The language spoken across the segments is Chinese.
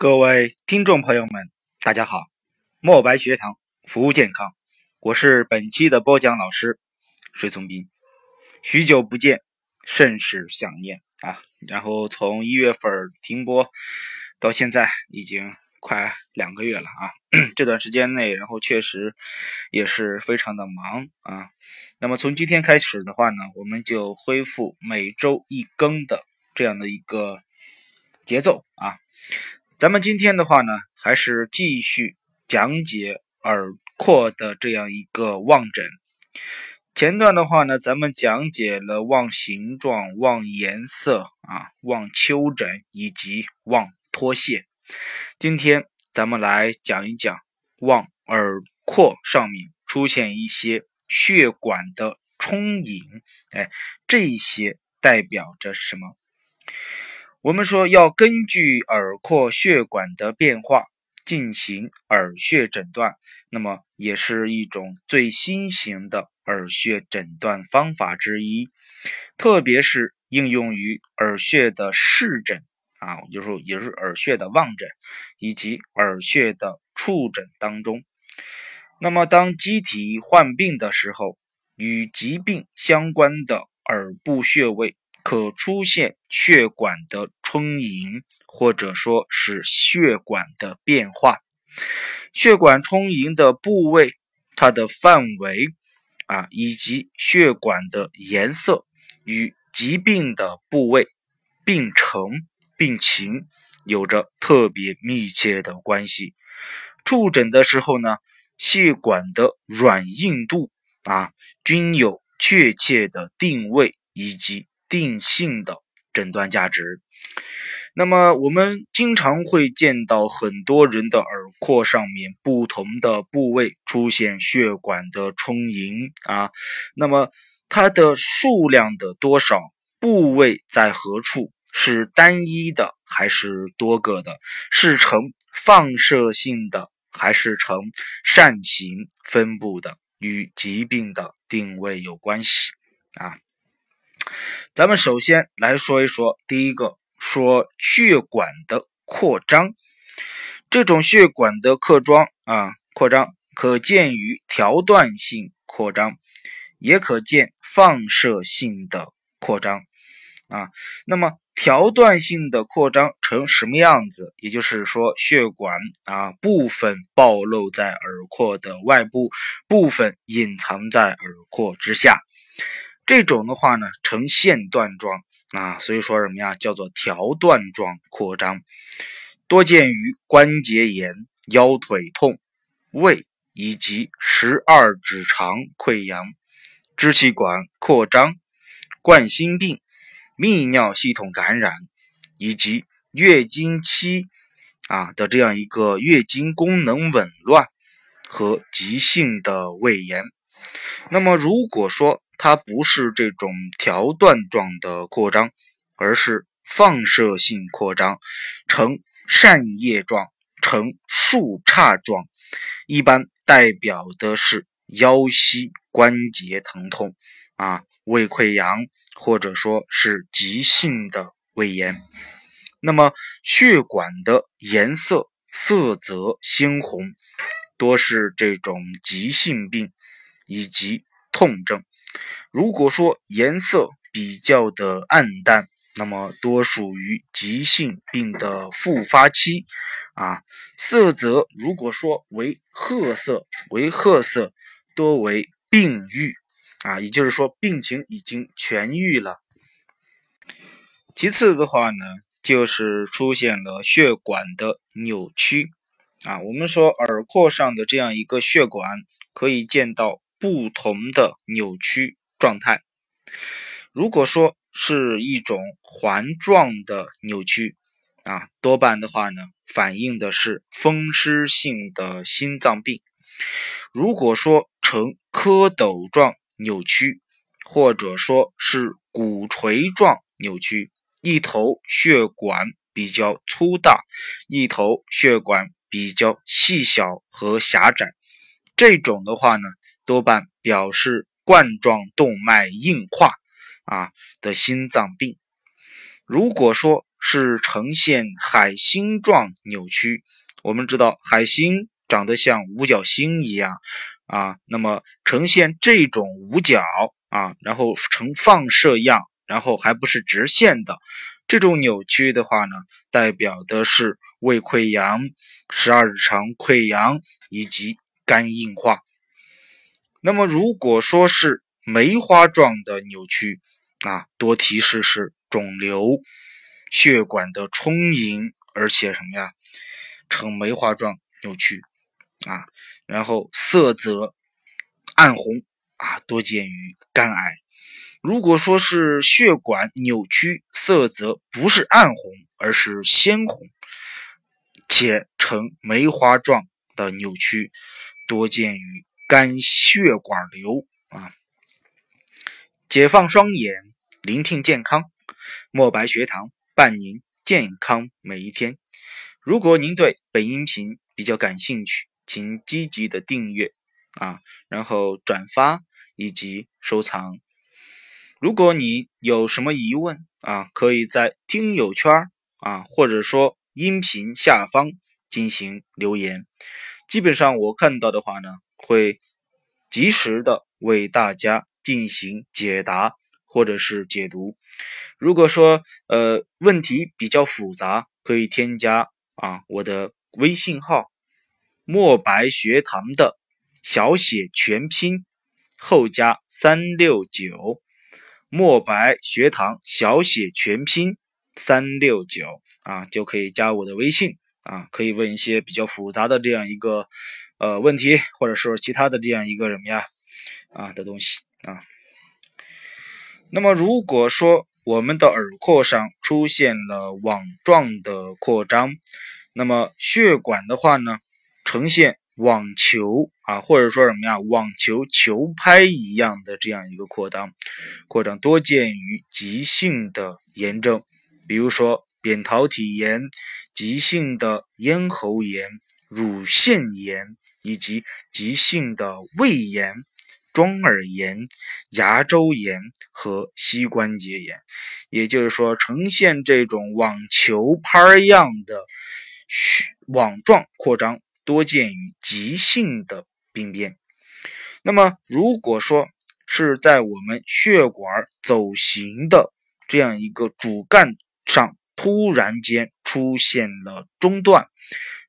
各位听众朋友们，大家好！墨白学堂服务健康，我是本期的播讲老师水从斌。许久不见，甚是想念啊！然后从一月份停播到现在，已经快两个月了啊！这段时间内，然后确实也是非常的忙啊。那么从今天开始的话呢，我们就恢复每周一更的这样的一个节奏啊。咱们今天的话呢，还是继续讲解耳廓的这样一个望诊。前段的话呢，咱们讲解了望形状、望颜色啊、望丘疹以及望脱屑。今天咱们来讲一讲望耳廓上面出现一些血管的充盈，哎，这些代表着什么？我们说要根据耳廓血管的变化进行耳穴诊断，那么也是一种最新型的耳穴诊断方法之一，特别是应用于耳穴的视诊啊，就是说也是耳穴的望诊以及耳穴的触诊当中。那么当机体患病的时候，与疾病相关的耳部穴位。可出现血管的充盈，或者说是血管的变化。血管充盈的部位，它的范围啊，以及血管的颜色，与疾病的部位、病程、病情有着特别密切的关系。触诊的时候呢，血管的软硬度啊，均有确切的定位以及。定性的诊断价值。那么，我们经常会见到很多人的耳廓上面不同的部位出现血管的充盈啊。那么，它的数量的多少，部位在何处，是单一的还是多个的？是呈放射性的还是呈扇形分布的？与疾病的定位有关系啊。咱们首先来说一说，第一个说血管的扩张，这种血管的扩张啊，扩张可见于条段性扩张，也可见放射性的扩张啊。那么条段性的扩张成什么样子？也就是说，血管啊部分暴露在耳廓的外部，部分隐藏在耳廓之下。这种的话呢，呈线段状啊，所以说什么呀，叫做条段状扩张，多见于关节炎、腰腿痛、胃以及十二指肠溃疡、支气管扩张、冠心病、泌尿系统感染以及月经期啊的这样一个月经功能紊乱和急性的胃炎。那么如果说，它不是这种条段状的扩张，而是放射性扩张，呈扇叶状、呈树杈状，一般代表的是腰膝关节疼痛啊、胃溃疡，或者说是急性的胃炎。那么血管的颜色色泽鲜红，多是这种急性病以及痛症。如果说颜色比较的暗淡，那么多属于急性病的复发期啊。色泽如果说为褐色，为褐色，多为病愈啊，也就是说病情已经痊愈了。其次的话呢，就是出现了血管的扭曲啊。我们说耳廓上的这样一个血管，可以见到不同的扭曲。状态，如果说是一种环状的扭曲啊，多半的话呢，反映的是风湿性的心脏病；如果说呈蝌蚪状扭曲，或者说是鼓槌状扭曲，一头血管比较粗大，一头血管比较细小和狭窄，这种的话呢，多半表示。冠状动脉硬化啊的心脏病，如果说是呈现海星状扭曲，我们知道海星长得像五角星一样啊，那么呈现这种五角啊，然后呈放射样，然后还不是直线的这种扭曲的话呢，代表的是胃溃疡、十二指肠溃疡以及肝硬化。那么如果说是梅花状的扭曲啊，多提示是肿瘤。血管的充盈，而且什么呀，呈梅花状扭曲啊，然后色泽暗红啊，多见于肝癌。如果说是血管扭曲，色泽不是暗红，而是鲜红，且呈梅花状的扭曲，多见于肝血管瘤啊。解放双眼，聆听健康，墨白学堂。伴您健康每一天。如果您对本音频比较感兴趣，请积极的订阅啊，然后转发以及收藏。如果你有什么疑问啊，可以在听友圈啊，或者说音频下方进行留言。基本上我看到的话呢，会及时的为大家进行解答或者是解读。如果说呃问题比较复杂，可以添加啊我的微信号“墨白学堂”的小写全拼后加三六九，“墨白学堂”小写全拼三六九啊就可以加我的微信啊，可以问一些比较复杂的这样一个呃问题，或者说其他的这样一个什么呀啊的东西啊。那么如果说，我们的耳廓上出现了网状的扩张，那么血管的话呢，呈现网球啊，或者说什么呀，网球球拍一样的这样一个扩张，扩张多见于急性的炎症，比如说扁桃体炎、急性的咽喉炎、乳腺炎以及急性的胃炎。中耳炎、牙周炎和膝关节炎，也就是说，呈现这种网球拍样的网状扩张，多见于急性的病变。那么，如果说是在我们血管走行的这样一个主干上突然间出现了中断，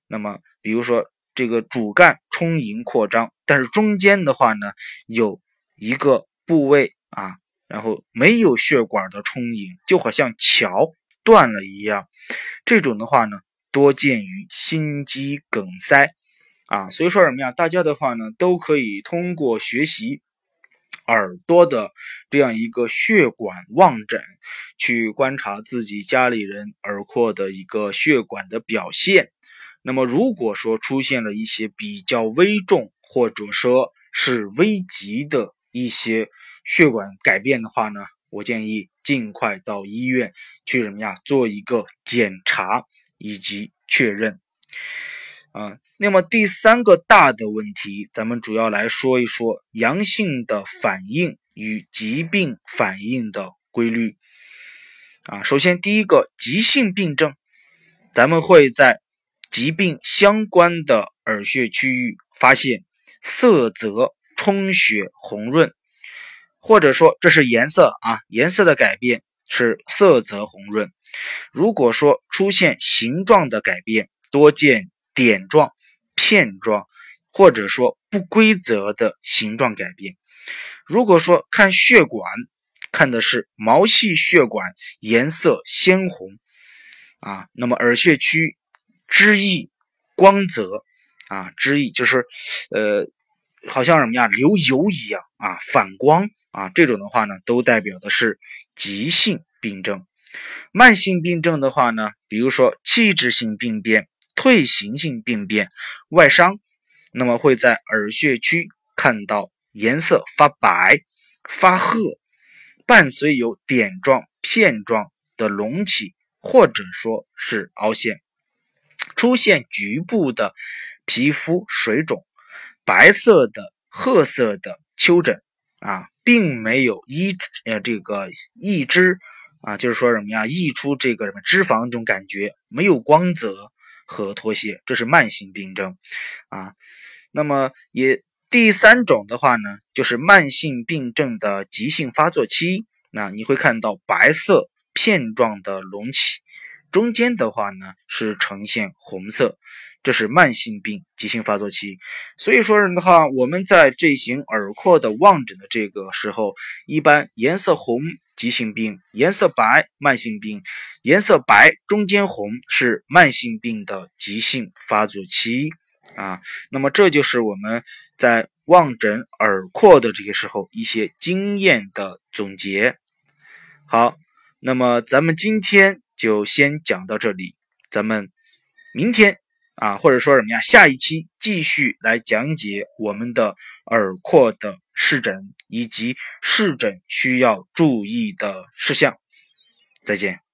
那么，比如说。这个主干充盈扩张，但是中间的话呢，有一个部位啊，然后没有血管的充盈，就好像桥断了一样。这种的话呢，多见于心肌梗塞啊。所以说什么呀？大家的话呢，都可以通过学习耳朵的这样一个血管望诊，去观察自己家里人耳廓的一个血管的表现。那么，如果说出现了一些比较危重或者说是危急的一些血管改变的话呢，我建议尽快到医院去什么呀，做一个检查以及确认。啊，那么第三个大的问题，咱们主要来说一说阳性的反应与疾病反应的规律。啊，首先第一个急性病症，咱们会在。疾病相关的耳穴区域发现色泽充血红润，或者说这是颜色啊，颜色的改变是色泽红润。如果说出现形状的改变，多见点状、片状，或者说不规则的形状改变。如果说看血管，看的是毛细血管颜色鲜红啊，那么耳穴区。脂溢光泽啊，脂溢就是，呃，好像什么呀，流油一样啊，反光啊，这种的话呢，都代表的是急性病症。慢性病症的话呢，比如说器质性病变、退行性病变、外伤，那么会在耳穴区看到颜色发白、发褐，伴随有点状、片状的隆起，或者说是凹陷。出现局部的皮肤水肿、白色的、褐色的丘疹啊，并没有一呃这个溢脂啊，就是说什么呀？溢出这个什么脂肪这种感觉，没有光泽和脱屑，这是慢性病症啊。那么也第三种的话呢，就是慢性病症的急性发作期，那你会看到白色片状的隆起，中间的话呢是呈现红色。这是慢性病急性发作期，所以说的话，我们在这型耳廓的望诊的这个时候，一般颜色红急性病，颜色白慢性病，颜色白中间红是慢性病的急性发作期啊。那么这就是我们在望诊耳廓的这个时候一些经验的总结。好，那么咱们今天就先讲到这里，咱们明天。啊，或者说什么呀？下一期继续来讲解我们的耳廓的视诊以及视诊需要注意的事项。再见。